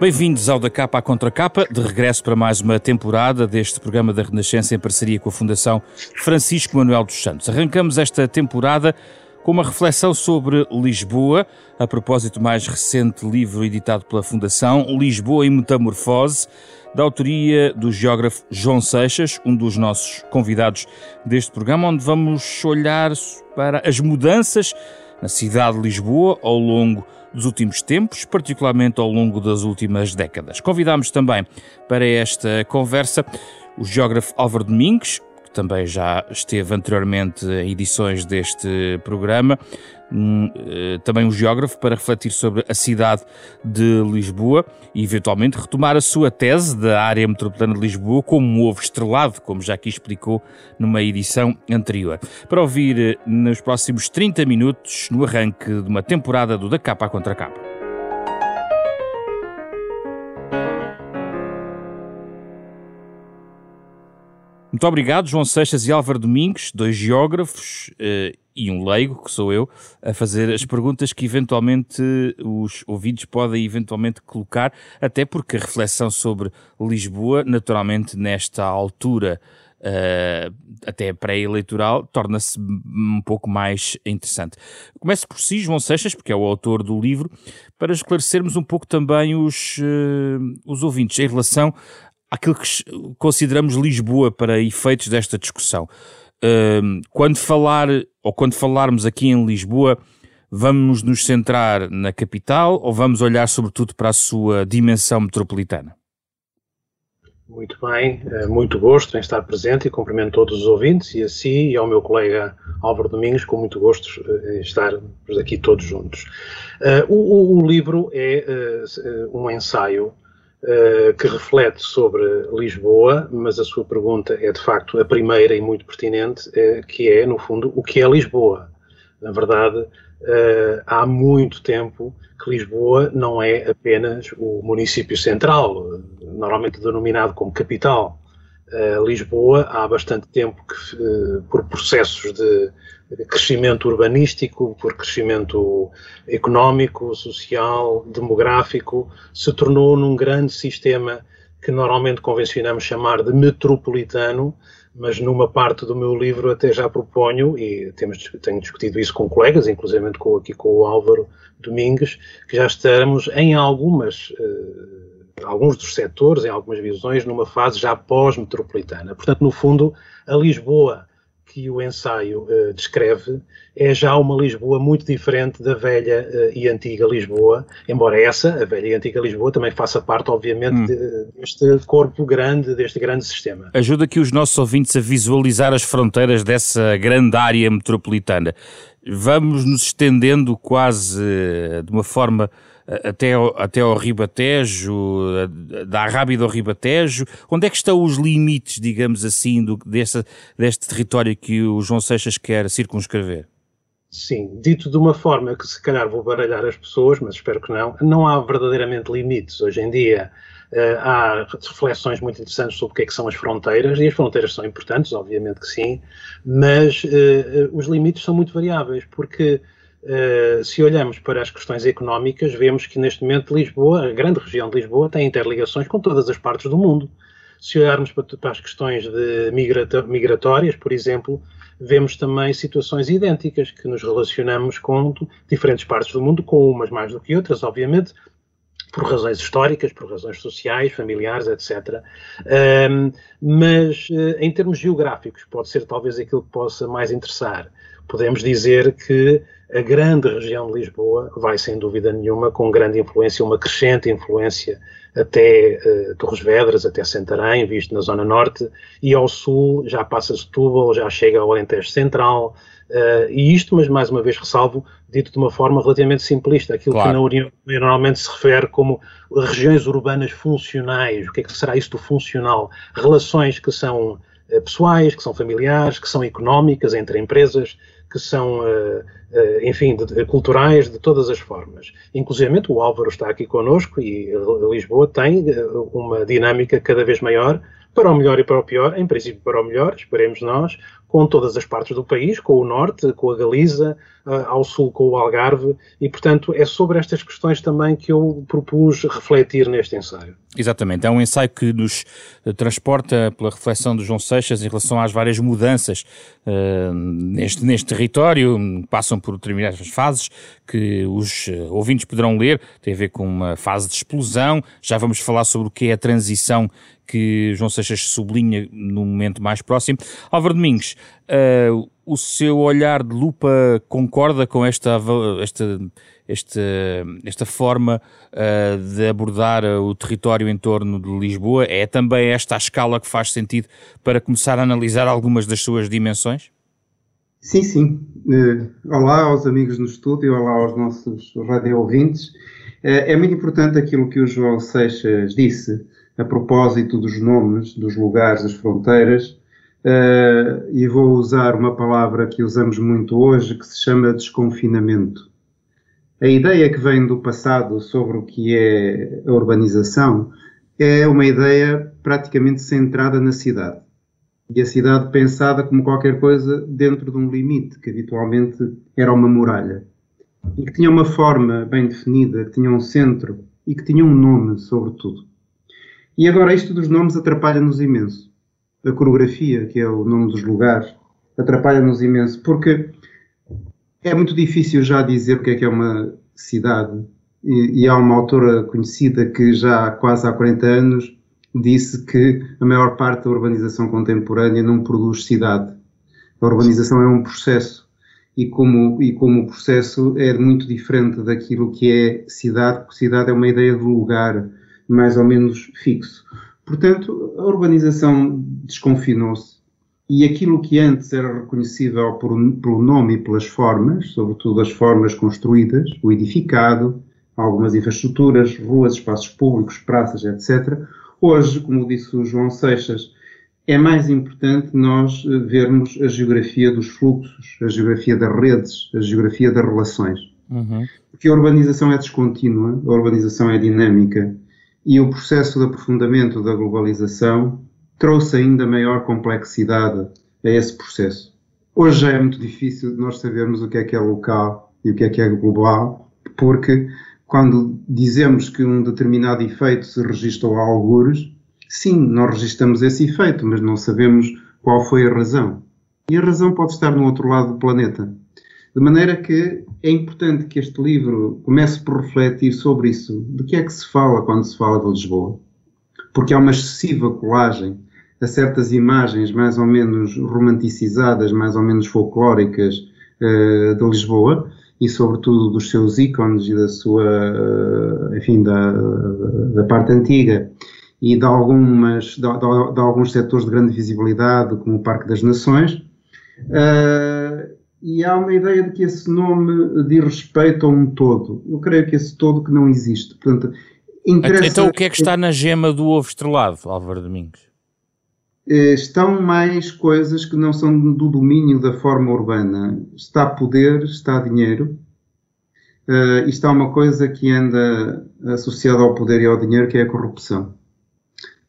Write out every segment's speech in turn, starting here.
Bem-vindos ao Da Capa à Contra Capa, de regresso para mais uma temporada deste programa da Renascença em parceria com a Fundação Francisco Manuel dos Santos. Arrancamos esta temporada com uma reflexão sobre Lisboa, a propósito do mais recente livro editado pela Fundação, Lisboa em Metamorfose, da autoria do geógrafo João Seixas, um dos nossos convidados deste programa, onde vamos olhar para as mudanças na cidade de Lisboa ao longo dos últimos tempos, particularmente ao longo das últimas décadas. Convidámos também para esta conversa o geógrafo Álvaro Domingues, que também já esteve anteriormente em edições deste programa, um, eh, também um geógrafo, para refletir sobre a cidade de Lisboa e, eventualmente, retomar a sua tese da área metropolitana de Lisboa como um ovo estrelado, como já aqui explicou numa edição anterior. Para ouvir eh, nos próximos 30 minutos, no arranque de uma temporada do Da Capa à Contra Capa. Muito obrigado, João Seixas e Álvaro Domingos, dois geógrafos eh, e um leigo, que sou eu, a fazer as perguntas que eventualmente os ouvidos podem eventualmente colocar, até porque a reflexão sobre Lisboa, naturalmente nesta altura uh, até pré-eleitoral, torna-se um pouco mais interessante. Começo por si, João Seixas, porque é o autor do livro, para esclarecermos um pouco também os, uh, os ouvintes em relação àquilo que consideramos Lisboa para efeitos desta discussão. Quando falar, ou quando falarmos aqui em Lisboa, vamos nos centrar na capital ou vamos olhar sobretudo para a sua dimensão metropolitana? Muito bem, eh, muito gosto em estar presente e cumprimento todos os ouvintes e a si e ao meu colega Álvaro Domingos, com muito gosto eh, em estarmos aqui todos juntos. Uh, o, o, livro é um ensaio uh, que reflete sobre Lisboa, mas a sua pergunta é de facto a primeira e muito pertinente, uh, que é, no fundo, o que é Lisboa? Na verdade, uh, há muito tempo que Lisboa não é apenas o município central, normalmente denominado como capital. Lisboa, há bastante tempo que, por processos de crescimento urbanístico, por crescimento económico, social, demográfico, se tornou num grande sistema que normalmente convencionamos chamar de metropolitano, mas numa parte do meu livro até já proponho, e temos, tenho discutido isso com colegas, inclusive com, aqui com o Álvaro Domingues, que já estamos em algumas, uh, alguns dos setores, em algumas visões, numa fase já pós-metropolitana. Portanto, no fundo, a Lisboa que o ensaio uh, descreve é já uma Lisboa muito diferente da velha uh, e antiga Lisboa, embora essa, a velha e antiga Lisboa, também faça parte, obviamente, hum. de, deste corpo grande, deste grande sistema. Ajuda aqui os nossos ouvintes a visualizar as fronteiras dessa grande área metropolitana. Vamos nos estendendo quase uh, de uma forma até ao, até ao Ribatejo, da Rábida ao Ribatejo? Onde é que estão os limites, digamos assim, do, desse, deste território que o João Seixas quer circunscrever? Sim, dito de uma forma que se calhar vou baralhar as pessoas, mas espero que não, não há verdadeiramente limites. Hoje em dia uh, há reflexões muito interessantes sobre o que é que são as fronteiras, e as fronteiras são importantes, obviamente que sim, mas uh, os limites são muito variáveis, porque Uh, se olhamos para as questões económicas, vemos que neste momento Lisboa, a grande região de Lisboa, tem interligações com todas as partes do mundo. Se olharmos para, as questões de migratórias, por exemplo, vemos também situações idênticas, que nos relacionamos com diferentes partes do mundo, com umas mais do que outras, obviamente, por razões históricas, por razões sociais, familiares, etc. Um, mas, uh, em termos geográficos, pode ser talvez aquilo que possa mais interessar. Podemos dizer que a grande região de Lisboa vai, sem dúvida nenhuma, com grande influência, uma crescente influência até uh, Torres Vedras, até Santarém, visto na zona norte, e ao sul já passa Setúbal, já chega ao Alentejo Central, uh, e isto, mas mais uma vez ressalvo, dito de uma forma relativamente simplista, aquilo claro. que na União normalmente se refere como regiões urbanas funcionais, o que é que será isto do funcional? Relações que são uh, pessoais, que são familiares, que são económicas entre empresas, que são, uh, uh, enfim, de, de, culturais de todas as formas. Inclusive o Álvaro está aqui connosco e Lisboa tem uma dinâmica cada vez maior, para o melhor e para o pior, em princípio para o melhor, esperemos nós, com todas as partes do país, com o norte, com a Galiza, ao sul com o Algarve, e portanto é sobre estas questões também que eu propus refletir neste ensaio. Exatamente, é um ensaio que nos eh, transporta pela reflexão do João Seixas em relação às várias mudanças uh, neste, neste território, passam por determinadas fases que os eh, ouvintes poderão ler, tem a ver com uma fase de explosão, já vamos falar sobre o que é a transição que João Seixas sublinha no momento mais próximo. Álvaro Domingos, uh, o seu olhar de lupa concorda com esta, esta, esta, esta forma uh, de abordar o território em torno de Lisboa? É também esta a escala que faz sentido para começar a analisar algumas das suas dimensões? Sim, sim. Uh, olá aos amigos no estúdio, olá aos nossos radio ouvintes. Uh, é muito importante aquilo que o João Seixas disse a propósito dos nomes, dos lugares, das fronteiras, Uh, e vou usar uma palavra que usamos muito hoje, que se chama desconfinamento. A ideia que vem do passado sobre o que é a urbanização é uma ideia praticamente centrada na cidade. E a cidade pensada como qualquer coisa dentro de um limite, que habitualmente era uma muralha. E que tinha uma forma bem definida, que tinha um centro e que tinha um nome, sobretudo. E agora isto dos nomes atrapalha-nos imenso a coreografia, que é o nome dos lugares, atrapalha-nos imenso, porque é muito difícil já dizer o que é que é uma cidade. E, e, há uma autora conhecida que já quase há 40 anos disse que a maior parte da urbanização contemporânea não produz cidade. A urbanização é um processo. E como, e como o processo é muito diferente daquilo que é cidade, porque cidade é uma ideia de lugar mais ou menos fixo. Portanto, a urbanização desconfinou-se e aquilo que antes era reconhecível por, pelo nome e pelas formas, sobretudo as formas construídas, o edificado, algumas infraestruturas, ruas, espaços públicos, praças, etc., hoje, como disse o João Seixas, é mais importante nós eh, vermos a geografia dos fluxos, a geografia das redes, a geografia das relações. Uhum. Porque a urbanização é descontínua, a urbanização é dinâmica e o processo de aprofundamento da globalização trouxe ainda maior complexidade a esse processo. Hoje é muito difícil nós sabermos o que é que é local e o que é que é global, porque quando dizemos que um determinado efeito se registrou a algures, sim, nós registramos esse efeito, mas não sabemos qual foi a razão. E a razão pode estar no outro lado do planeta. De maneira que é importante que este livro comece por refletir sobre isso. De que é que se fala quando se fala de Lisboa? Porque há uma excessiva colagem a certas imagens mais ou menos romanticizadas, mais ou menos folclóricas uh, de Lisboa e sobretudo dos seus ícones e da sua, uh, enfim, da, da, parte antiga e de, algumas, de, de, de, alguns setores de grande visibilidade, como o Parque das Nações. Uh, e há uma ideia de que esse nome diz respeito a um todo. Eu creio que esse todo que não existe. Portanto, interessa... Então o que é que está na gema do ovo estrelado, Álvaro Domingos? Eh, estão mais coisas que não são do domínio da forma urbana. Está poder, está dinheiro. Uh, e está uma coisa que anda associada ao poder e ao dinheiro, que é a corrupção.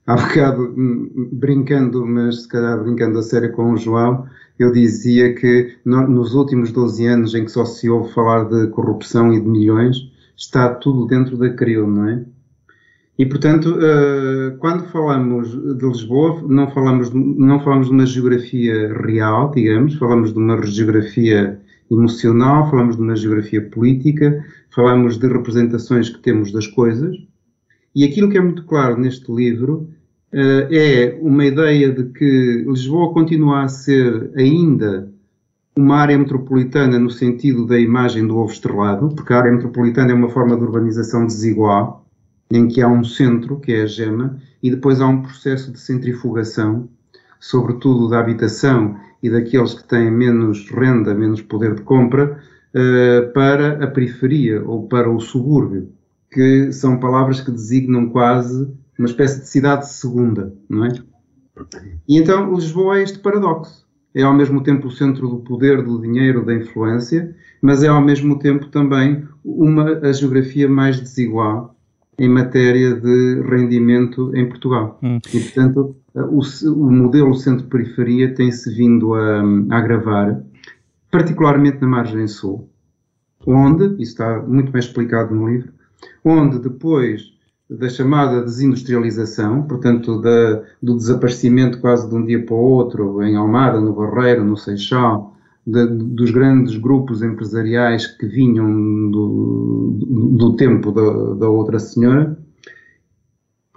Há bocado, hum, brincando, mas se calhar brincando a sério com o João, eu dizia que no, nos últimos 12 anos em que só se ouve falar de corrupção e de milhões, está tudo dentro da CRIO, não é? E, portanto, uh, quando falamos de Lisboa, não falamos, não falamos de uma geografia real, digamos, falamos de uma geografia emocional, falamos de uma geografia política, falamos de representações que temos das coisas. E aquilo que é muito claro neste livro é uma ideia de que Lisboa continua a ser ainda uma área metropolitana no sentido da imagem do ovo estrelado, porque a área metropolitana é uma forma de urbanização desigual, em que há um centro, que é a gema, e depois há um processo de centrifugação, sobretudo da habitação e daqueles que têm menos renda, menos poder de compra, uh, para a periferia ou para o subúrbio, que são palavras que designam quase uma espécie de cidade segunda, não é? E então Lisboa é este paradoxo. É ao mesmo tempo o centro do poder, do dinheiro, da influência, mas é ao mesmo tempo também uma a geografia mais desigual em matéria de rendimento em Portugal. Hum. E, portanto, o, o modelo centro-periferia tem-se vindo a, a agravar, particularmente na margem sul, onde, isso está muito bem explicado no livro, onde depois da chamada desindustrialização, portanto, da, do desaparecimento quase de um dia para o outro, em Almada, no Barreiro, no Seixal, de, dos grandes grupos empresariais que vinham do, do tempo da, da, outra senhora,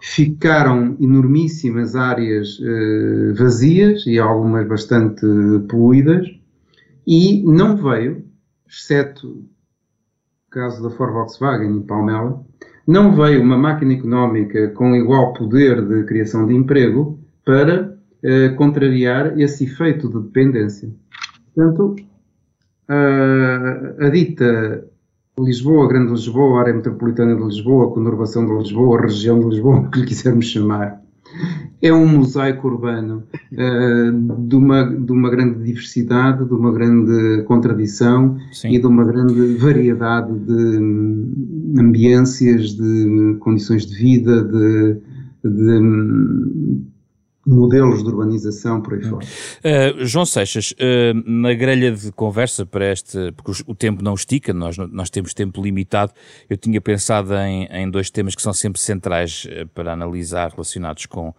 ficaram enormíssimas áreas eh, vazias e algumas bastante poluídas, e não veio, exceto o caso da Ford Volkswagen em Palmela, não veio uma máquina económica com igual poder de criação de emprego para eh, contrariar esse efeito de dependência. Portanto, a, a dita Lisboa, Grande Lisboa, área metropolitana de Lisboa, conurbação de Lisboa, região de Lisboa, o que lhe quisermos chamar, é um mosaico urbano uh, de, uma, de uma grande diversidade, de uma grande contradição Sim. e de uma grande variedade de hum, ambiências, de condições de vida, de, de hum, modelos de urbanização por aí fora. Uh, João Seixas, uh, na grelha de conversa para este, porque o tempo não estica, nós, nós temos tempo limitado, eu tinha pensado em, em dois temas que são sempre centrais uh, para analisar, relacionados com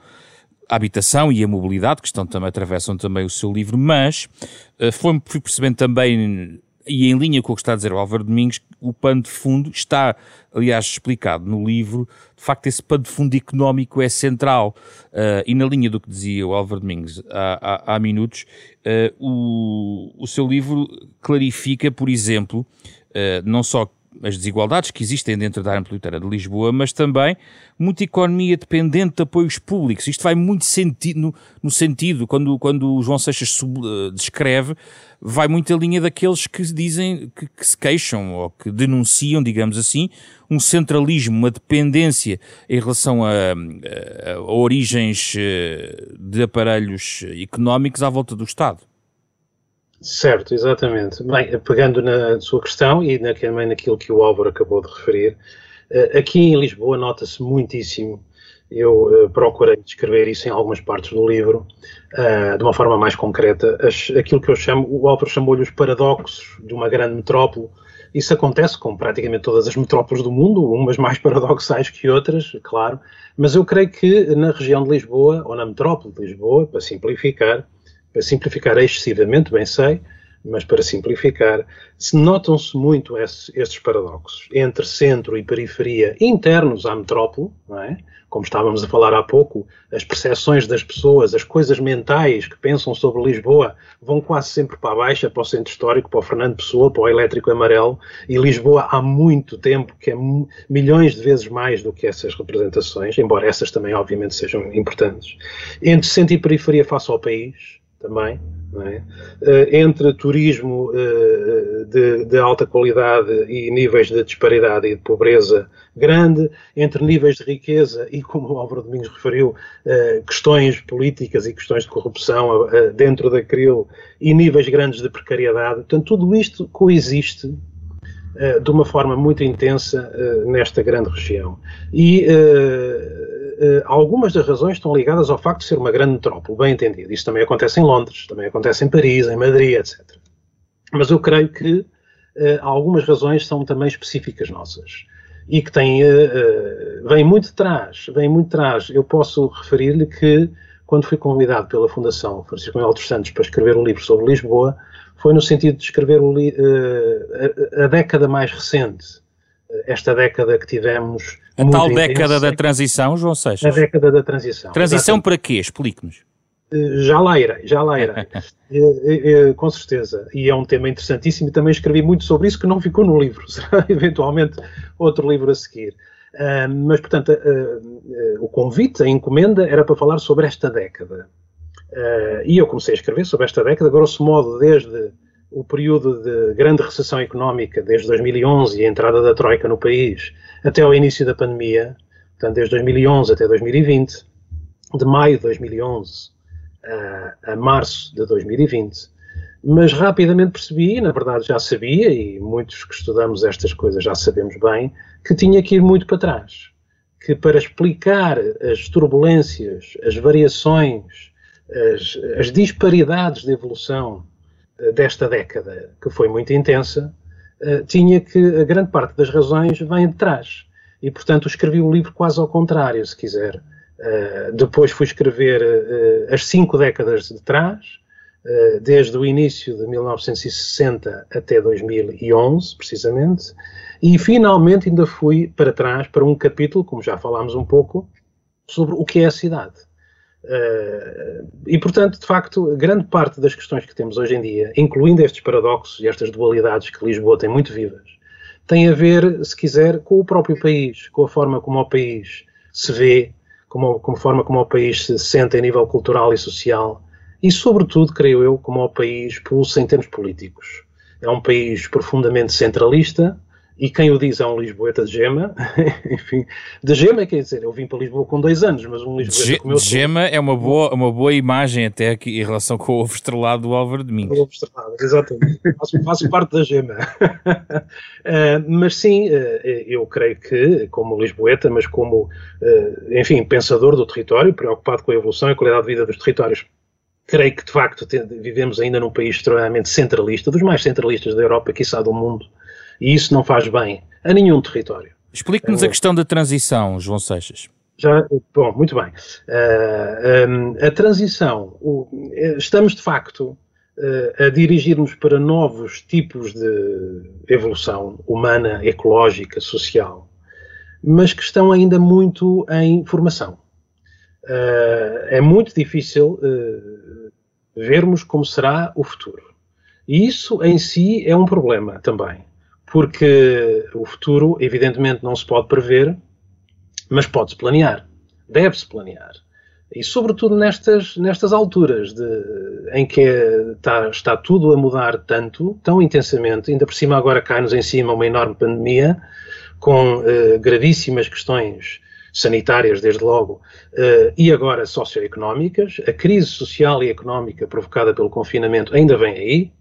a habitação e a mobilidade, que estão, também, atravessam também o seu livro, mas foi, fui percebendo também e em linha com o que está a dizer o Álvaro Domingos, o pano de fundo está, aliás, explicado no livro, de facto esse pano de fundo económico é central, uh, e na linha do que dizia o Álvaro Domingos há, há, há minutos, uh, o, o seu livro clarifica, por exemplo, uh, não só as desigualdades que existem dentro da área metropolitana de Lisboa, mas também muita economia dependente de apoios públicos. Isto vai muito no, no sentido, quando, quando o João Seixas sub, uh, descreve, vai muito a linha daqueles que dizem, que, que, se queixam ou que denunciam, digamos assim, um centralismo, uma dependência em relação a, a, a origens eh, de aparelhos económicos à volta do Estado. Certo, exatamente. Bem, pegando na sua questão e na, também naquilo que o Álvaro acabou de referir, eh, aqui em Lisboa nota-se muitíssimo, eu uh, procurei descrever isso em algumas partes do livro, uh, de uma forma mais concreta, aquilo que eu chamo, o Álvaro chamou-lhe os paradoxos de uma grande metrópole. Isso acontece com praticamente todas as metrópoles do mundo, umas mais paradoxais que outras, claro, mas eu creio que na região de Lisboa, ou na metrópole de Lisboa, para simplificar, para simplificar excessivamente, bem sei, mas para simplificar, se notam-se muito esses, estes paradoxos entre centro e periferia internos à metrópole, é? como estávamos a falar há pouco, as percepções das pessoas, as coisas mentais que pensam sobre Lisboa vão quase sempre para a baixa, para o centro histórico, para o Fernando Pessoa, para o elétrico amarelo, e Lisboa há muito tempo que é milhões de vezes mais do que essas representações, embora essas também obviamente sejam importantes. Entre centro e periferia face ao país, também, é? uh, entre turismo uh, de, de, alta qualidade e níveis de disparidade e de pobreza grande, entre níveis de riqueza e, como o Álvaro Domingos referiu, questões políticas e questões de corrupção dentro daquilo e níveis grandes de precariedade. Portanto, tudo isto coexiste de uma forma muito intensa nesta grande região. E algumas das razões estão ligadas ao facto de ser uma grande metrópole, bem entendido. Isso também acontece em Londres, também acontece em Paris, em Madrid, etc. Mas eu creio que uh, algumas razões são também específicas nossas e que têm, uh, vêm muito atrás, vêm muito atrás. Eu posso referir-lhe que quando fui convidado pela Fundação Francisco Manuel dos Santos para escrever um livro sobre Lisboa, foi no sentido de escrever a, década mais recente, esta década que tivemos a tal década da transição, João Seixas? A década da transição. Transição exatamente. para quê? Explique-nos. Eh, já lá irei, já lá irei. Eh, eh, com certeza. E é um tema interessantíssimo e também escrevi muito sobre isso que não ficou no livro. Será eventualmente outro livro a seguir. Uh, mas, portanto, uh, uh, o convite, a encomenda, era para falar sobre esta década. e eu comecei a escrever sobre esta década, grosso modo, desde o período de grande recessão económica, desde 2011 e a entrada da Troika no país, até ao início da pandemia, portanto, desde 2011 até 2020, de maio de 2011 a, a março de 2020. Mas rapidamente percebi, na verdade já sabia, e muitos que estudamos estas coisas já sabemos bem, que tinha que ir muito para trás. que para explicar as turbulências, as variações, as, as disparidades de evolução desta década, que foi muito intensa, uh, tinha que a grande parte das razões vem de trás. E, portanto, escrevi o livro quase ao contrário, se quiser. Uh, depois fui escrever as cinco décadas de trás, desde o início de 1960 até 2011, precisamente, e finalmente ainda fui para trás para um capítulo, como já falámos um pouco, sobre o que é a cidade. Uh, e, portanto, de facto, grande parte das questões que temos hoje em dia, incluindo estes paradoxos e estas dualidades que Lisboa tem muito vivas, tem a ver, se quiser, com o próprio país, com a forma como o país se vê, com a forma como o país se sente a nível cultural e social, e, sobretudo, creio eu, como o país pulsa em termos políticos. É um país profundamente centralista, e quem o diz é um Lisboeta de gema, enfim, de gema quer dizer, eu vim para Lisboa com dois anos, mas um Lisboeta de, como eu de gema é uma boa, uma boa imagem até aqui em relação com o ovo estrelado do Álvaro Domingos. O ovo estrelado, exatamente, faço, faço, parte da gema. uh, mas sim, uh, eu creio que, como Lisboeta, mas como, uh, enfim, pensador do território, preocupado com a evolução e a qualidade de vida dos territórios, creio que de facto vivemos ainda num país extremamente centralista, dos mais centralistas da Europa, quiçá do mundo, e isso não faz bem a nenhum território. Explique-nos a questão da transição, João Seixas. Já, bom, muito bem. Uh, eh, um, a transição, o, estamos de facto uh, a dirigir-nos para novos tipos de evolução humana, ecológica, social, mas que estão ainda muito em formação. Uh, é muito difícil vermos como será o futuro. E isso em si é um problema também porque o futuro, evidentemente, não se pode prever, mas pode-se planear, deve-se planear. E, sobretudo, nestas, nestas alturas de, em que está, está tudo a mudar tanto, tão intensamente, ainda por cima agora cai-nos em cima uma enorme pandemia, com eh, gravíssimas questões sanitárias, desde logo, uh, e agora socioeconómicas. A crise social e económica provocada pelo confinamento ainda vem aí,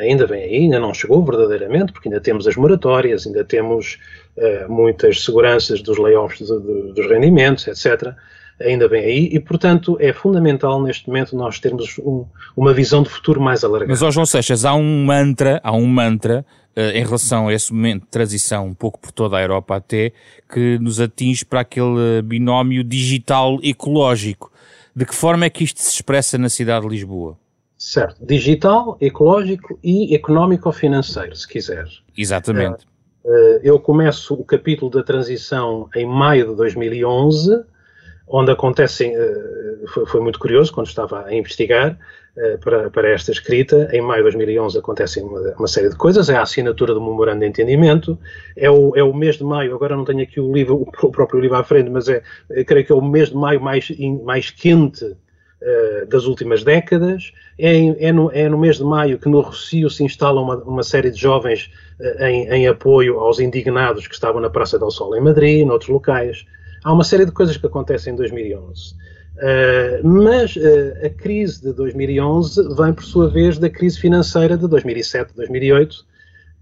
ainda vem aí, ainda não chegou verdadeiramente, porque ainda temos as moratórias, ainda temos uh, muitas seguranças dos layoffs de, de, dos rendimentos, etc. Ainda vem aí e, portanto, é fundamental neste momento nós termos um, uma visão de futuro mais alargada. Mas, ó João Seixas, há um mantra, há um mantra uh, em relação a esse momento de transição, um pouco por toda a Europa até, que nos atinge para aquele binómio digital ecológico. De que forma é que isto se expressa na cidade de Lisboa? Certo. Digital, ecológico e económico-financeiro, se quiser. Exatamente. Uh, eu começo o capítulo da transição em maio de 2011, onde acontecem. Uh, foi, muito curioso quando estava a investigar para, para esta escrita. Em maio de 2011 acontecem uma, uma, série de coisas. É a assinatura do memorando de entendimento. É o, é o mês de maio. Agora não tenho aqui o livro, o próprio livro à frente, mas é, creio que é o mês de maio mais, mais quente uh, das últimas décadas. É, é, no, é, no, mês de maio que no Rocio se instala uma, uma série de jovens uh, em, em, apoio aos indignados que estavam na Praça del Sol em Madrid, noutros locais. Há uma série de coisas que acontecem em 2011. Uh, eh, mas uh, a crise de 2011 vem, por sua vez, da crise financeira de 2007, 2008,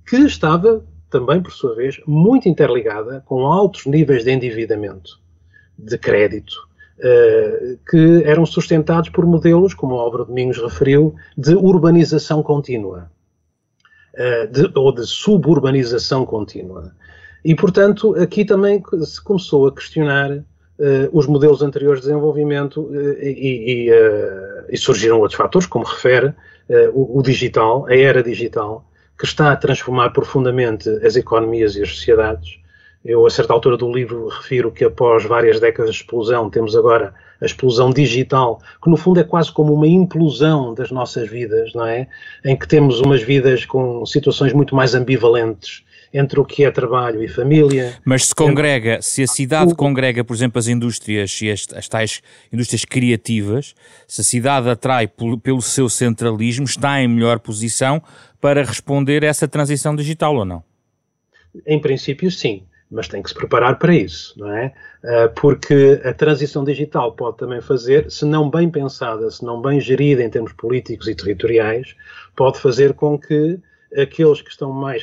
que estava também, por sua vez, muito interligada com altos níveis de endividamento, de crédito, que eram sustentados por modelos, como o Álvaro Domingos referiu, de urbanização contínua, uh, de, ou de suburbanização contínua. E, portanto, aqui também se começou a questionar uh, os modelos anteriores de desenvolvimento e, e, e, surgiram outros fatores, como refere o, o digital, a era digital, que está a transformar profundamente as economias e as sociedades eu, a certa altura do livro, refiro que após várias décadas de explosão, temos agora a explosão digital, que no fundo é quase como uma implosão das nossas vidas, não é? Em que temos umas vidas com situações muito mais ambivalentes entre o que é trabalho e família. Mas se congrega, entre... se a cidade congrega, por exemplo, as indústrias e as, as tais indústrias criativas, se a cidade atrai pelo, pelo seu centralismo, está em melhor posição para responder a essa transição digital ou não? Em princípio, sim mas tem que se preparar para isso, não é? Ah, porque a transição digital pode também fazer, se não bem pensada, se não bem gerida em termos políticos e territoriais, pode fazer com que aqueles que estão mais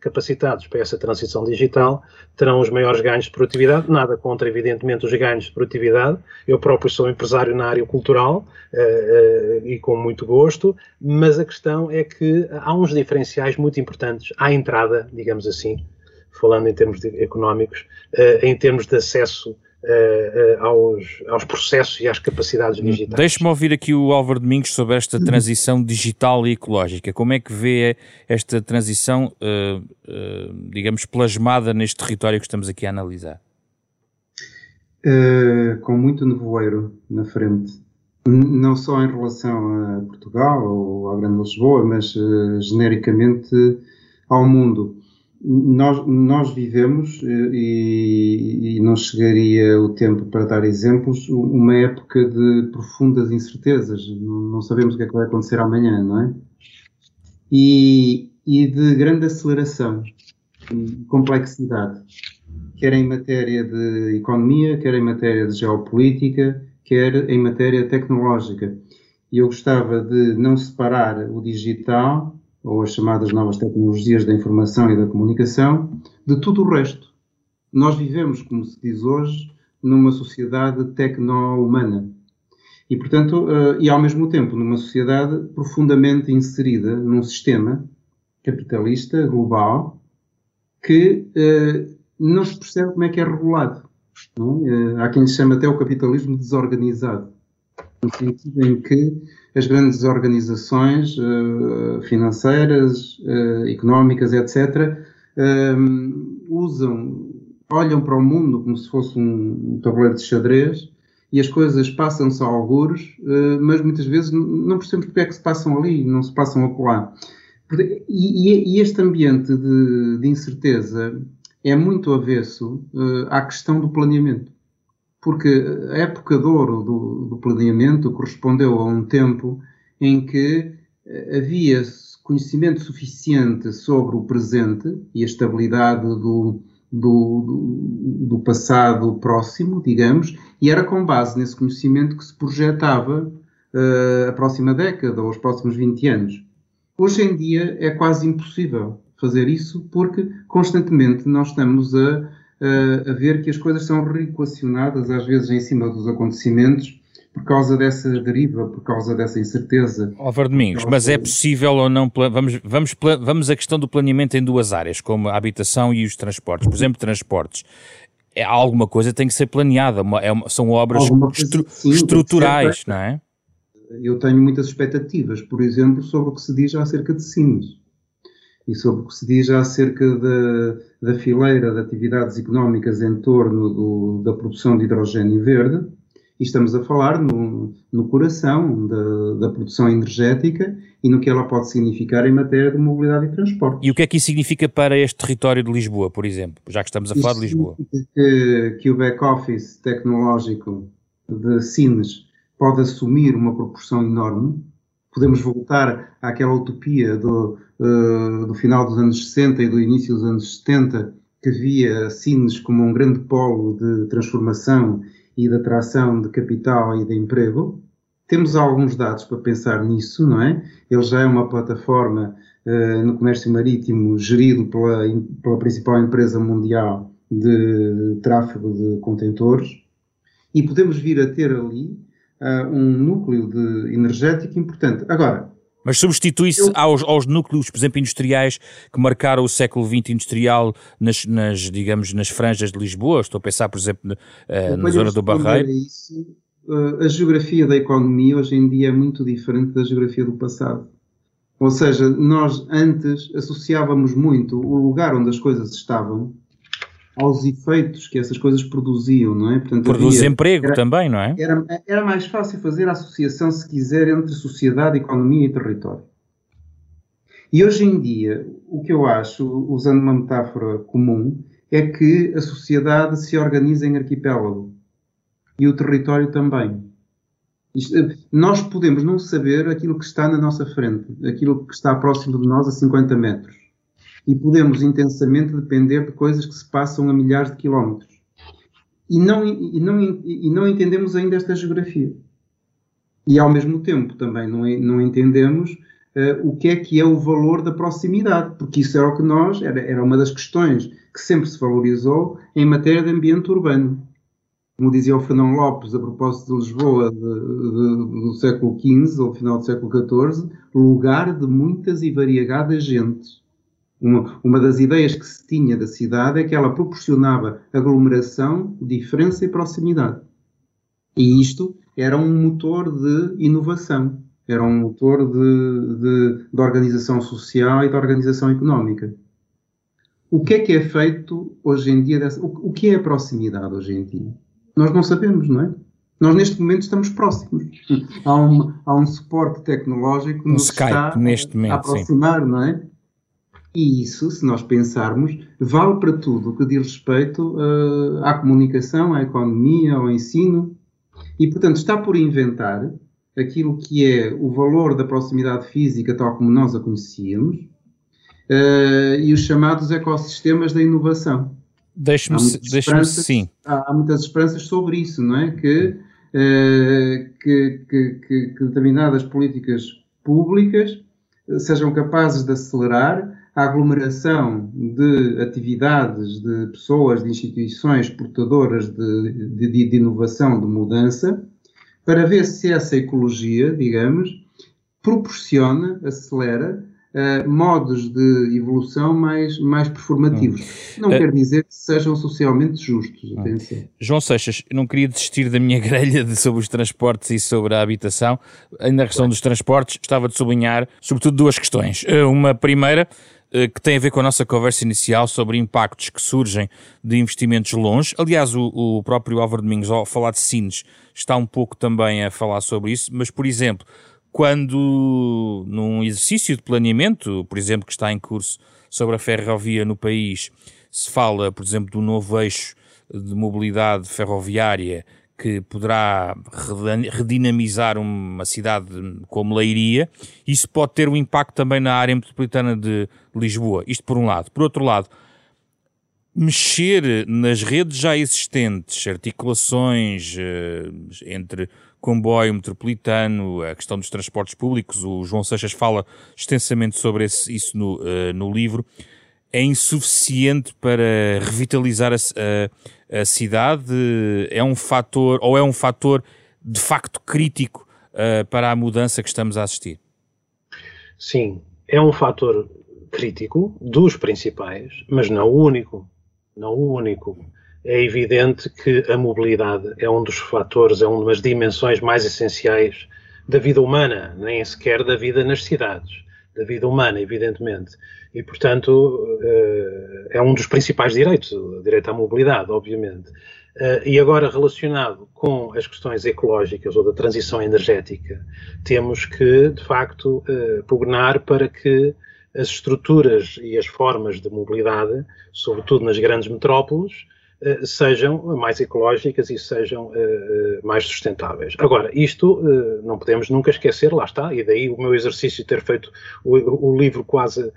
capacitados para essa transição digital terão os maiores ganhos de produtividade. Nada contra, evidentemente, os ganhos de produtividade. Eu próprio sou empresário na área cultural uh, uh, e com muito gosto, mas a questão é que há uns diferenciais muito importantes à entrada, digamos assim, falando em termos económicos, uh, em termos de acesso Uh, uh, aos, aos, processos e às capacidades digitais. Deixe-me ouvir aqui o Álvaro Domingos sobre esta transição digital e ecológica. Como é que vê esta transição, uh, digamos, plasmada neste território que estamos aqui a analisar? com muito nevoeiro na frente. Não só em relação a Portugal ou à Grande Lisboa, mas genericamente ao mundo nós, nós vivemos, eh, e, e, não chegaria o tempo para dar exemplos, uma época de profundas incertezas. Não, sabemos o que é que vai acontecer amanhã, não é? E, e de grande aceleração, complexidade, quer em matéria de economia, quer em matéria de geopolítica, quer em matéria tecnológica. E eu gostava de não separar o digital ou as chamadas novas tecnologias da informação e da comunicação, de tudo o resto. Nós vivemos, como se diz hoje, numa sociedade tecno-humana. E, portanto, uh, e ao mesmo tempo numa sociedade profundamente inserida num sistema capitalista, global, que uh, não se percebe como é que é regulado. Uh, há quem lhe chame até o capitalismo desorganizado, no sentido em que as grandes organizações uh, financeiras, uh, económicas, etc., ehm, usam, olham para o mundo como se fosse um, tabuleiro de xadrez e as coisas passam-se a algures, mas muitas vezes não percebemos porque é que se passam ali, não se passam acolá. E, e este ambiente de, incerteza é muito avesso à questão do planeamento porque a época de ouro do, do planeamento correspondeu a um tempo em que eh, havia conhecimento suficiente sobre o presente e a estabilidade do, do, do, passado próximo, digamos, e era com base nesse conhecimento que se projetava uh, a próxima década ou os próximos 20 anos. Hoje em dia é quase impossível fazer isso porque constantemente nós estamos a uh, a ver que as coisas são reequacionadas, às vezes em cima dos acontecimentos, por causa dessa deriva, por causa dessa incerteza. Álvaro Domingos, mas é possível ou não, vamos, vamos, vamos a questão do planeamento em duas áreas, como a habitação e os transportes. Por exemplo, transportes. É, alguma coisa tem que ser planeada, é uma, são obras estru, sim, estruturais, não é? Eu tenho muitas expectativas, por exemplo, sobre o que se diz acerca de Sines e sobre o que se diz acerca da, da fileira de atividades económicas em torno do, da produção de hidrogênio verde, e estamos a falar no, no coração da, da, produção energética e no que ela pode significar em matéria de mobilidade e transporte. E o que é que isso significa para este território de Lisboa, por exemplo, já que estamos a falar de Lisboa? Que, que o back-office tecnológico de Sines pode assumir uma proporção enorme, podemos voltar àquela utopia do, uh, do final dos anos 60 e do início dos anos 70, que via Sines como um grande polo de transformação e de atração de capital e de emprego. Temos alguns dados para pensar nisso, não é? Ele já é uma plataforma uh, no comércio marítimo gerido pela, pela principal empresa mundial de tráfego de contentores e podemos vir a ter ali uh, um núcleo de energético importante. Agora, mas substitui-se eu... aos, aos, núcleos, por exemplo, industriais que marcaram o século XX industrial nas, nas digamos, nas franjas de Lisboa. Estou a pensar, por exemplo, uh, na zona do Barreiro. Isso, uh, a geografia da economia hoje em dia é muito diferente da geografia do passado. Ou seja, nós antes associávamos muito o lugar onde as coisas estavam aos efeitos que essas coisas produziam, não é? Portanto, Produz havia, emprego era, também, não é? Era, era mais fácil fazer a associação, se quiser, entre sociedade, economia e território. E hoje em dia, o que eu acho, usando uma metáfora comum, é que a sociedade se organiza em arquipélago e o território também. Isto, nós podemos não saber aquilo que está na nossa frente, aquilo que está próximo de nós a 50 metros e podemos intensamente depender de coisas que se passam a milhares de quilómetros. E não, e não, e não entendemos ainda esta geografia. E ao mesmo tempo também não, não entendemos uh, o que é que é o valor da proximidade, porque isso era o que nós, era, era uma das questões que sempre se valorizou em matéria de ambiente urbano. Como dizia o Fernão Lopes a propósito de Lisboa de, de, do século XV ou final do século XIV, lugar de muitas e variegadas gentes. Uma, uma, das ideias que se tinha da cidade é que ela proporcionava aglomeração, diferença e proximidade. E isto era um motor de inovação, era um motor de, de, de organização social e de organização económica. O que é que é feito hoje em dia? Dessa, o, o que é a proximidade hoje em dia? Nós não sabemos, não é? Nós neste momento estamos próximos. Há um, há um suporte tecnológico que um nos Skype, está neste momento, a aproximar, sim. não é? E isso, se nós pensarmos, vale para tudo o que diz respeito uh, à comunicação, à economia, ao ensino. E, portanto, está por inventar aquilo que é o valor da proximidade física, tal como nós a conhecíamos, uh, e os chamados ecossistemas da inovação. Deixe-me deixe sim. Há, há, muitas esperanças sobre isso, não é? Que, uh, que, que, que, que determinadas políticas públicas sejam capazes de acelerar a aglomeração de atividades, de pessoas, de instituições portadoras de, de, de, inovação, de mudança, para ver se essa ecologia, digamos, proporciona, acelera uh, modos de evolução mais, mais performativos. Hum. Não uh, quer dizer que sejam socialmente justos. Atenção. João Seixas, não queria desistir da minha grelha de, sobre os transportes e sobre a habitação. Ainda na questão dos transportes, gostava de sublinhar, sobretudo, duas questões. Uh, uma primeira, que tem a ver com a nossa conversa inicial sobre impactos que surgem de investimentos longe. Aliás, o, o próprio Álvaro Domingos, ao falar de Sines, está um pouco também a falar sobre isso, mas, por exemplo, quando num exercício de planeamento, por exemplo, que está em curso sobre a ferrovia no país, se fala, por exemplo, do novo eixo de mobilidade ferroviária que poderá redinamizar uma cidade como Leiria, isso pode ter um impacto também na área metropolitana de Lisboa. Isto por um lado. Por outro lado, mexer nas redes já existentes, articulações eh, entre comboio metropolitano, a questão dos transportes públicos, o João Seixas fala extensamente sobre esse, isso no, uh, no livro, é insuficiente para revitalizar a, a, a, cidade? É um fator, ou é um fator de facto crítico uh, para a mudança que estamos a assistir? Sim, é um fator crítico, dos principais, mas não o único. Não o único é evidente que a mobilidade é um dos fatores, é uma das dimensões mais essenciais da vida humana, nem sequer da vida nas cidades, da vida humana, evidentemente. E, portanto, eh, é um dos principais direitos, o direito à mobilidade, obviamente. Eh, e agora, relacionado com as questões ecológicas ou da transição energética, temos que, de facto, eh, pugnar para que as estruturas e as formas de mobilidade, sobretudo nas grandes metrópoles, sejam mais ecológicas e sejam uh, mais sustentáveis. Agora, isto não podemos nunca esquecer, lá está, e daí o meu exercício de ter feito o, o livro quase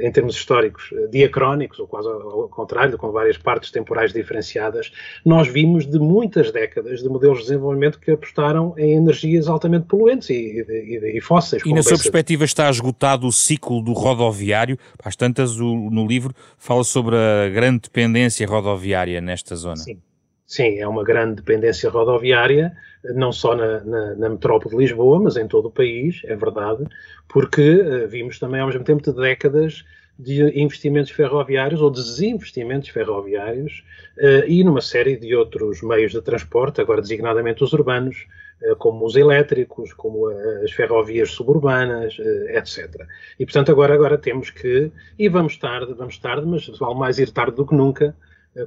em termos históricos, diacrónicos, ou quase ao, ao, contrário, com várias partes temporais diferenciadas, nós vimos de muitas décadas de modelos de desenvolvimento que apostaram em energias altamente poluentes e, e, e fósseis. E na sua perspectiva está esgotado o ciclo do rodoviário? Às tantas, o, no livro fala sobre a grande dependência rodoviária nesta zona. Sim. Sim, é uma grande dependência rodoviária, não só na, na, na, metrópole de Lisboa, mas em todo o país, é verdade, porque uh, vimos também ao mesmo tempo de décadas de investimentos ferroviários ou desinvestimentos ferroviários uh, e numa série de outros meios de transporte, agora designadamente os urbanos, uh, como os elétricos, como as ferrovias suburbanas, etc. E portanto agora, agora temos que, e vamos tarde, vamos tarde, mas vale mais ir tarde do que nunca,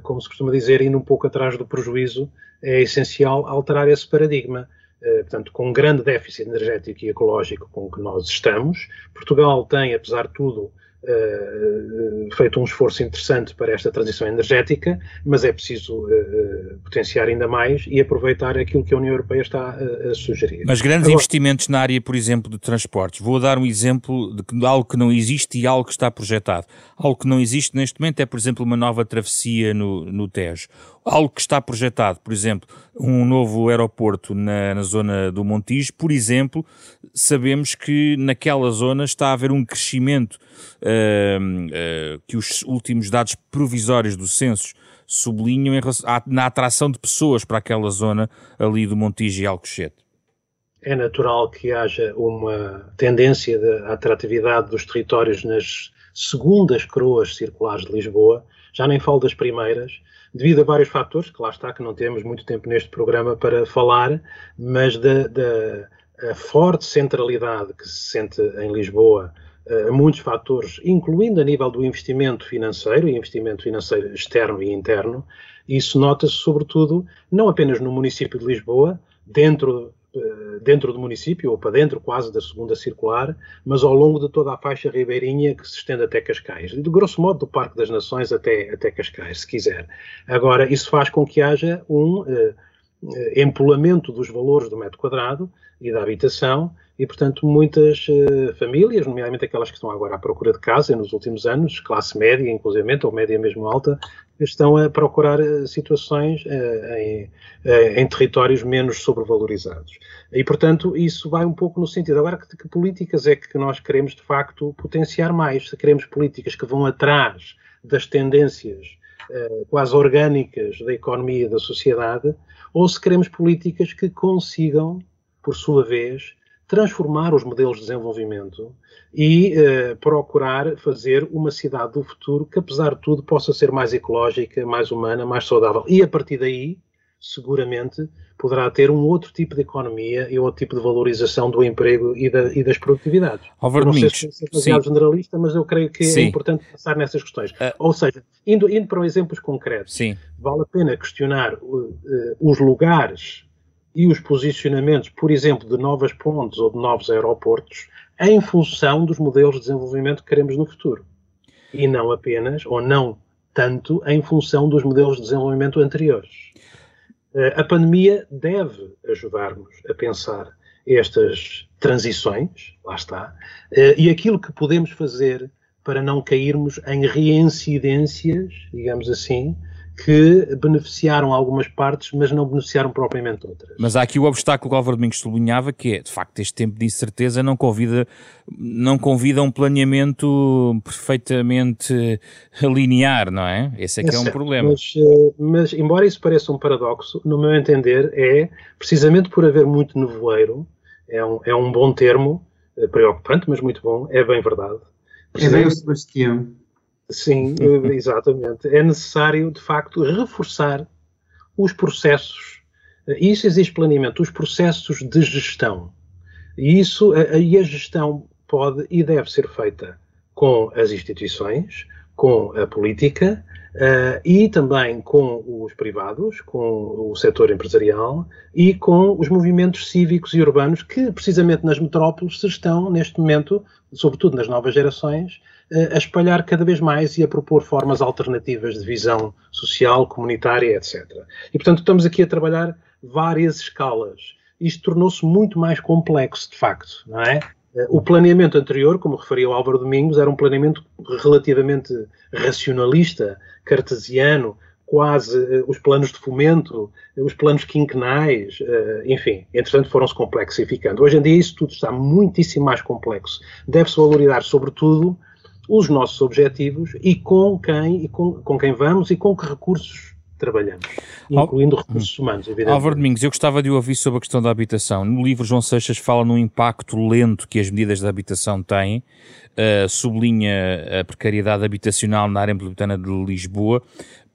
como se costuma dizer, indo um pouco atrás do prejuízo, é essencial alterar esse paradigma. Uh, portanto, com um grande déficit energético e ecológico com que nós estamos, Portugal tem, apesar de tudo, uh, feito um esforço interessante para esta transição energética, mas é preciso uh, potenciar ainda mais e aproveitar aquilo que a União Europeia está a, a sugerir. Mas grandes Agora, investimentos na área, por exemplo, de transportes. Vou dar um exemplo de algo que não existe e algo que está projetado. Algo que não existe neste momento é, por exemplo, uma nova travessia no, no Tejo algo que está projetado, por exemplo, um novo aeroporto na, na, zona do Montijo, por exemplo, sabemos que naquela zona está a haver um crescimento uh, uh, que os últimos dados provisórios do censo sublinham na atração de pessoas para aquela zona ali do Montijo e Alcochete. É natural que haja uma tendência de atratividade dos territórios nas segundas coroas circulares de Lisboa, já nem falo das primeiras, devido a vários fatores, que lá está, que não temos muito tempo neste programa para falar, mas da, da forte centralidade que se sente em Lisboa muitos fatores, incluindo a nível do investimento financeiro, investimento financeiro externo e interno, isso nota-se sobretudo não apenas no município de Lisboa, dentro eh, dentro do município, ou para dentro quase da segunda circular, mas ao longo de toda a faixa ribeirinha que se estende até Cascais. De grosso modo, do Parque das Nações até, até Cascais, se quiser. Agora, isso faz com que haja um uh, empolamento dos valores do metro quadrado e da habitação, e, portanto, muitas uh, famílias, nomeadamente aquelas que estão agora à procura de casa nos últimos anos, classe média, inclusive, ou média mesmo alta, estão a procurar uh, situações em, em, territórios menos sobrevalorizados. E, portanto, isso vai um pouco no sentido. Agora, que, que políticas é que nós queremos, de facto, potenciar mais? Se queremos políticas que vão atrás das tendências quase orgânicas da economia e da sociedade, ou se queremos políticas que consigam, por sua vez, transformar os modelos de desenvolvimento e uh, procurar fazer uma cidade do futuro que, apesar de tudo, possa ser mais ecológica, mais humana, mais saudável. E a partir daí, seguramente, poderá ter um outro tipo de economia e outro tipo de valorização do emprego e, da, e das produtividades. Álvaro não Domingos, sei se é demasiado generalista, mas eu creio que é Sim. é importante pensar nessas questões. Uh, Ou seja, indo, indo para exemplos concretos, Sim. vale a pena questionar uh, uh, os lugares e os posicionamentos, por exemplo, de novas pontes ou de novos aeroportos, em função dos modelos de desenvolvimento que queremos no futuro. E não apenas, ou não tanto, em função dos modelos de desenvolvimento anteriores. Eh, a pandemia deve ajudar-nos a pensar estas transições, lá está, eh, e aquilo que podemos fazer para não cairmos em reincidências, digamos assim, que beneficiaram algumas partes, mas não beneficiaram propriamente outras. Mas há aqui o obstáculo que o Álvaro Domingos sublinhava, que é, de facto, este tempo de incerteza não convida, não convida um planeamento perfeitamente linear, não é? Esse é que é, é um certo, problema. Mas, eh, mas, embora isso pareça um paradoxo, no meu entender, é precisamente por haver muito nevoeiro, é um, é um bom termo, eh, preocupante, mas muito bom, é bem verdade. É bem o Sebastião. Sim, exatamente. É necessário, de facto, reforçar os processos. Isso exige planeamento, os processos de gestão. E isso, aí a gestão pode e deve ser feita com as instituições, com a política uh, e também com os privados, com o setor empresarial e com os movimentos cívicos e urbanos que, precisamente nas metrópoles, se estão, neste momento, sobretudo nas novas gerações, a espalhar cada vez mais e a propor formas alternativas de visão social, comunitária, etc. E, portanto, estamos aqui a trabalhar várias escalas. Isto tornou-se muito mais complexo, de facto, não é? O planeamento anterior, como referia o Álvaro Domingos, era um planeamento relativamente racionalista, cartesiano, quase uh, os planos de fomento, uh, os planos quinquenais, enfim, entretanto foram-se complexificando. Hoje em dia isso tudo está muitíssimo mais complexo. Deve-se valorizar, sobretudo, os nossos objetivos e com quem, e com, com quem vamos e com que recursos trabalhamos, incluindo Al... recursos humanos, evidentemente. Álvaro Domingos, eu gostava de ouvir sobre a questão da habitação. No livro, João Seixas fala no impacto lento que as medidas de habitação têm, uh, sublinha a precariedade habitacional na área metropolitana de Lisboa,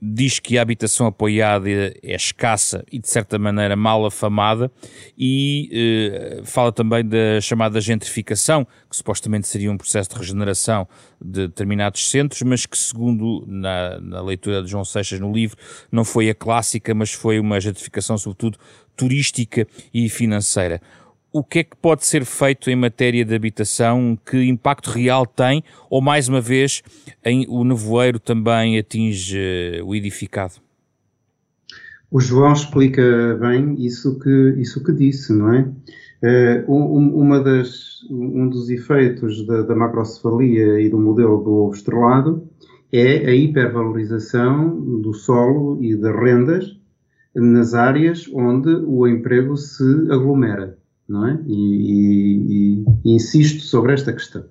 diz que a habitação apoiada é escassa e, de certa maneira, mal afamada, e eh, fala também da chamada gentrificação, que supostamente seria um processo de regeneração de determinados centros, mas que, segundo na, na leitura de João Seixas no livro, não foi a clássica, mas foi uma gentrificação, sobretudo, turística e financeira. O que é que pode ser feito em matéria de habitação? Que impacto real tem? Ou, mais uma vez, em, o nevoeiro também atinge uh, o edificado? O João explica bem isso que, isso que disse, não é? Uh, um, uma das, um dos efeitos da, da, macrocefalia e do modelo do ovo estrelado é a hipervalorização do solo e das rendas nas áreas onde o emprego se aglomera não é? E, e, e, insisto sobre esta questão.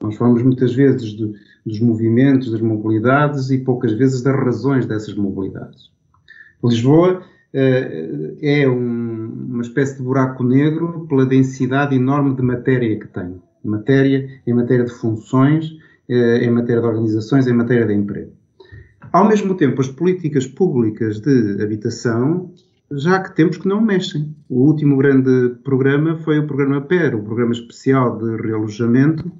Nós falamos muitas vezes dos movimentos, das mobilidades e poucas vezes das razões dessas mobilidades. Lisboa uh, é um, uma espécie de buraco negro pela densidade enorme de matéria que tem. Matéria em matéria de funções, uh, em matéria de organizações, em matéria de emprego. Ao mesmo tempo, as políticas públicas de habitação já que temos que não mexem. O último grande programa foi o programa PER, o Programa Especial de Realojamento,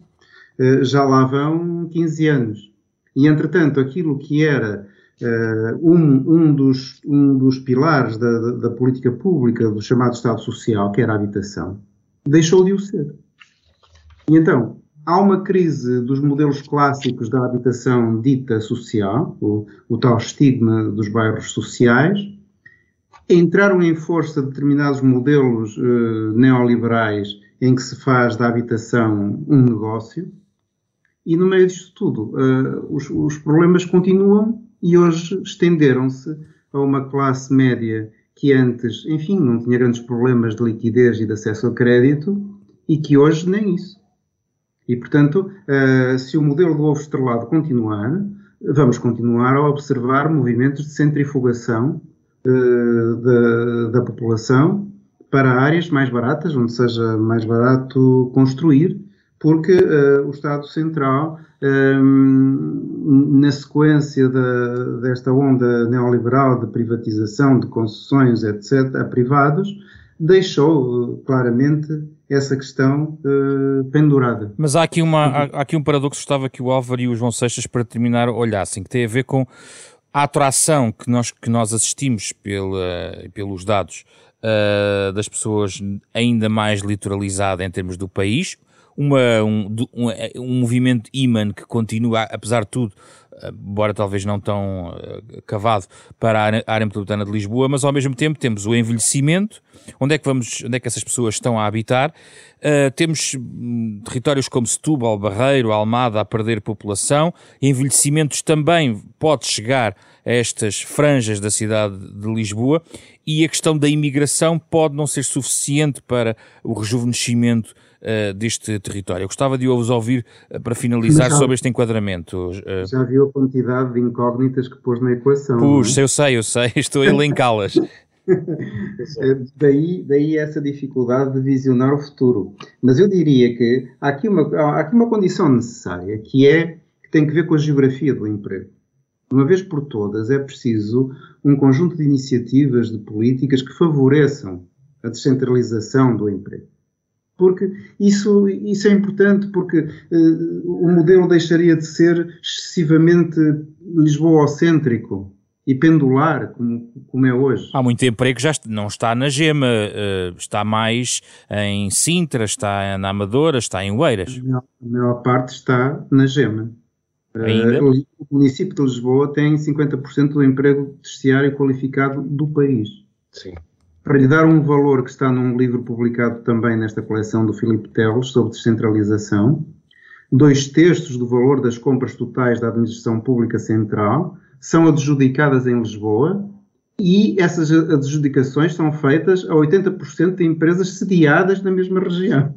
eh, já lá vão 15 anos. E, entretanto, aquilo que era uh, um, um, dos, um dos pilares da, da, política pública do chamado Estado Social, que era a habitação, deixou de o ser. E então, há uma crise dos modelos clássicos da habitação dita social, o, o tal estigma dos bairros sociais, entraram em força determinados modelos uh, neoliberais em que se faz da habitação um negócio, e no meio disto tudo, uh, os, os, problemas continuam e hoje estenderam-se a uma classe média que antes, enfim, não tinha grandes problemas de liquidez e de acesso a crédito e que hoje nem isso. E, portanto, uh, se o modelo do ovo estrelado continuar, vamos continuar a observar movimentos de centrifugação da, da, população para áreas mais baratas, onde seja mais barato construir, porque uh, o Estado Central, um, na sequência da, desta onda neoliberal de privatização, de concessões, etc., a privados, deixou claramente essa questão uh, pendurada. Mas há aqui, uma, há, há, aqui um paradoxo, estava que o Álvaro e o João Seixas, para terminar, olhassem, que tem a ver com a atração que nós, que nós assistimos pela, pelos dados uh, das pessoas ainda mais litoralizada em termos do país, uma, um, um, um movimento imã que continua, apesar de tudo, embora talvez não tão uh, cavado para a área, metropolitana de Lisboa, mas ao mesmo tempo temos o envelhecimento, onde é que vamos, onde é que essas pessoas estão a habitar, uh, temos um, territórios como Setúbal, Barreiro, Almada a perder população, envelhecimentos também pode chegar a estas franjas da cidade de Lisboa. E a questão da imigração pode não ser suficiente para o rejuvenescimento uh, deste território. Eu gostava de vos ouvir uh, para finalizar já, sobre este enquadramento. Uh, já viu a quantidade de incógnitas que pôs na equação? Puxa, é? eu sei, eu sei, estou a elencá-las. daí, daí essa dificuldade de visionar o futuro. Mas eu diria que há aqui uma, há aqui uma condição necessária, que é que tem que ver com a geografia do emprego. Uma vez por todas, é preciso um conjunto de iniciativas, de políticas que favoreçam a descentralização do emprego porque isso, isso é importante, porque uh, o modelo deixaria de ser excessivamente lisboocêntrico e pendular, como, como é hoje. Há muito emprego que já não está na Gema, uh, está mais em Sintra, está na Amadora, está em Oeiras. A maior, a maior parte está na Gema. Ainda? Uh, o município de Lisboa tem 50% do emprego terciário qualificado do país. Sim. Para lhe dar um valor que está num livro publicado também nesta coleção do Filipe Teles sobre descentralização, dois terços do valor das compras totais da Administração Pública Central são adjudicadas em Lisboa e essas adjudicações são feitas a 80% de empresas sediadas na mesma região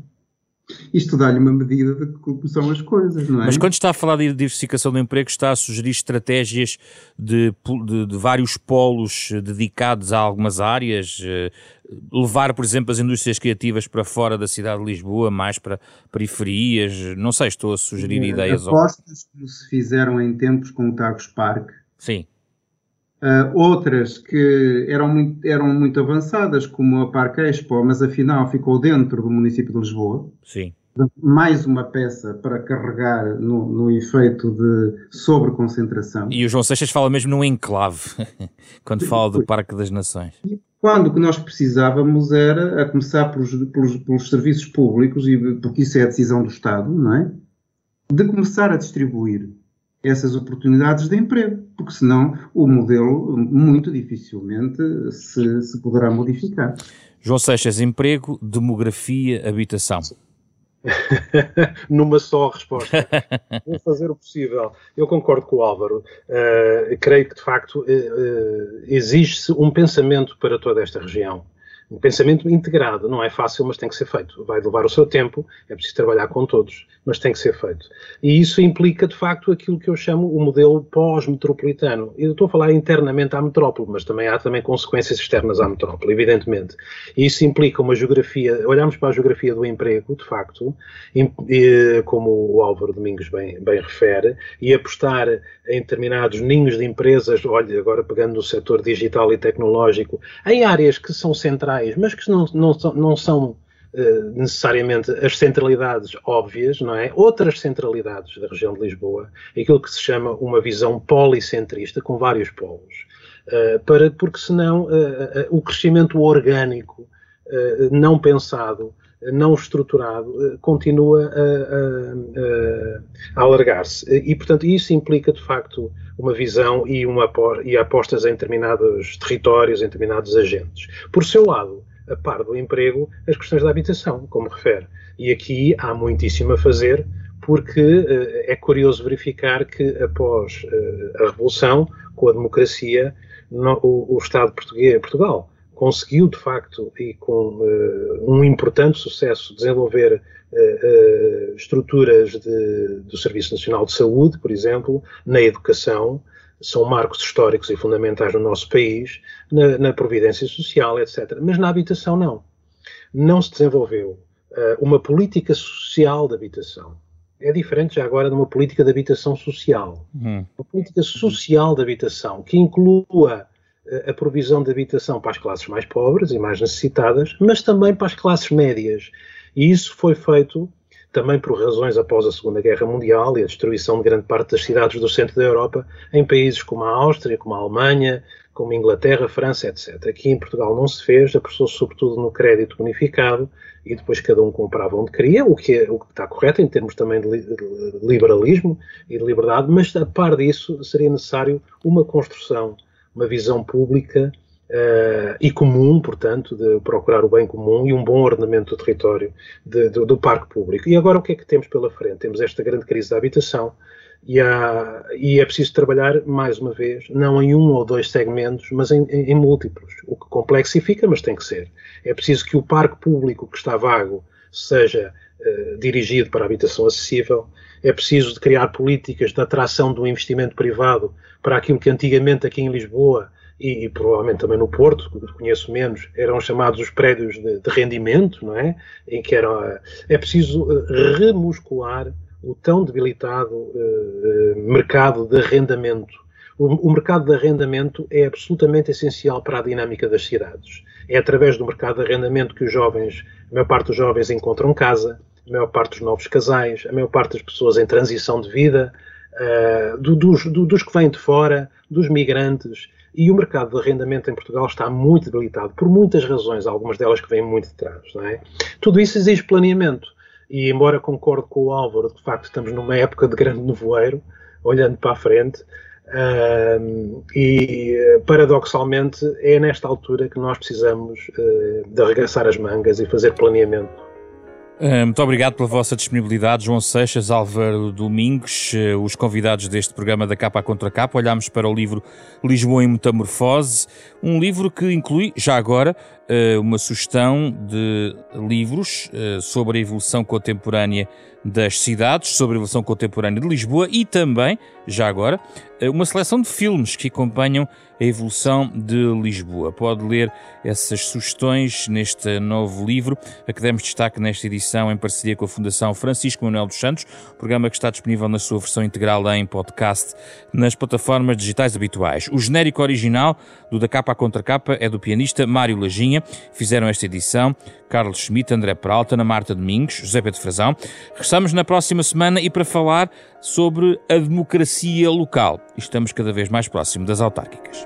isto dá-lhe uma medida de como são as coisas, não é? Mas quando está a falar de diversificação do emprego, está a sugerir estratégias de, de, de vários polos dedicados a algumas áreas, eh, levar, por exemplo, as indústrias criativas para fora da cidade de Lisboa, mais para periferias, não sei, estou a sugerir é, ideias. Apostas como se fizeram em tempos com o Tagus Park. Sim. Uh, outras que eram muito, eram muito avançadas, como a Parque Expo, mas afinal ficou dentro do município de Lisboa. Sim. Mais uma peça para carregar no, no efeito de sobreconcentração. E o João Seixas fala mesmo no enclave, quando fala do Parque das Nações. Quando o que nós precisávamos era, a começar pelos, pelos, pelos serviços públicos, e porque isso é a decisão do Estado, não é? De começar a distribuir essas oportunidades de emprego, porque senão o modelo muito dificilmente se, se poderá modificar. João Seixas, emprego, demografia, habitação. Numa só resposta. Vou fazer o possível. Eu concordo com o Álvaro. Uh, creio que, de facto, uh, uh, exige-se um pensamento para toda esta região um pensamento integrado. Não é fácil, mas tem que ser feito. Vai levar o seu tempo, é preciso trabalhar com todos, mas tem que ser feito. E isso implica, de facto, aquilo que eu chamo o modelo pós-metropolitano. Eu estou a falar internamente à metrópole, mas também há também consequências externas à metrópole, evidentemente. E isso implica uma geografia, olharmos para a geografia do emprego, de facto, como o Álvaro Domingos bem, bem refere, e apostar em determinados ninhos de empresas, olha, agora pegando no setor digital e tecnológico, em áreas que são centrais, mas que não, não, não são uh, necessariamente as centralidades óbvias, não é? Outras centralidades da região de Lisboa, aquilo que se chama uma visão policentrista, com vários polos, uh, para, porque senão uh, o crescimento orgânico não pensado não estruturado eh, continua a, a, a alargar-se. E, portanto, isso implica, de facto, uma visão e, uma, e apostas em determinados territórios, em determinados agentes. Por seu lado, a par do emprego, as questões da habitação, como refere. E aqui há muitíssimo a fazer, porque uh, é curioso verificar que após uh, a Revolução, com a democracia, o, o Estado português, Portugal conseguiu, de facto, e com uh, um importante sucesso, desenvolver uh, uh, estruturas de, do Serviço Nacional de Saúde, por exemplo, na educação, são marcos históricos e fundamentais no nosso país, na, na providência social, etc. Mas na habitação, não. Não se desenvolveu uma política social de habitação. É diferente já agora de uma política de habitação social. Uhum. Uma política social de habitação que inclua a provisão de habitação para as classes mais pobres e mais necessitadas, mas também para as classes médias. E isso foi feito também por razões após a Segunda Guerra Mundial e a destruição de grande parte das cidades do centro da Europa, em países como a Áustria, como a Alemanha, como a Inglaterra, França, etc. Aqui em Portugal não se fez, apostou-se sobretudo no crédito bonificado e depois cada um comprava onde queria, o que, é, o que está correto em termos também de liberalismo e de liberdade, mas a par disso seria necessário uma construção uma visão pública uh, e comum, portanto, de procurar o bem comum e um bom ordenamento do território de, do, do, parque público. E agora o que é que temos pela frente? Temos esta grande crise da habitação e, há, e é preciso trabalhar, mais uma vez, não em um ou dois segmentos, mas em, em, em múltiplos, o que complexifica, mas tem que ser. É preciso que o parque público que está vago seja uh, dirigido para a habitação acessível, é preciso criar políticas de atração do investimento privado para aquilo que antigamente aqui em Lisboa e, e, provavelmente também no Porto, que conheço menos, eram chamados os prédios de, de, rendimento, não é? Em que era, é preciso eh, remuscular o tão debilitado uh, mercado de arrendamento. O, o, mercado de arrendamento é absolutamente essencial para a dinâmica das cidades. É através do mercado de arrendamento que os jovens, a maior parte dos jovens encontram casa, a maior parte dos novos casais, a maior parte das pessoas em transição de vida, uh, do, dos, do, dos que vêm de fora, dos migrantes. E o mercado de arrendamento em Portugal está muito debilitado, por muitas razões, algumas delas que vêm muito de trás. É? Tudo isso exige planeamento. E, embora concorde com o Álvaro, de facto, estamos numa época de grande nevoeiro, olhando para a frente, uh, e paradoxalmente é nesta altura que nós precisamos uh, de arregaçar as mangas e fazer planeamento eh, muito obrigado pela vossa disponibilidade, João Seixas, Álvaro Domingos, eh, os convidados deste programa da Capa Contra Capa. Olhámos para o livro Lisboa em Metamorfose, um livro que inclui, já agora, eh, uma sugestão de livros sobre a evolução contemporânea das cidades, sobre a evolução contemporânea de Lisboa e também, já agora, uma seleção de filmes que acompanham a evolução de Lisboa. Pode ler essas sugestões neste novo livro, a que demos destaque nesta edição em parceria com a Fundação Francisco Manuel dos Santos, programa que está disponível na sua versão integral em podcast nas plataformas digitais habituais. O genérico original do Da Capa à Contra Capa é do pianista Mário Lajinha. Fizeram esta edição Carlos Schmidt, André Peralta, Ana Marta Domingos, José Pedro Frazão. Regressamos na próxima semana e para falar sobre a democracia local. Estamos cada vez mais próximo das autárquicas.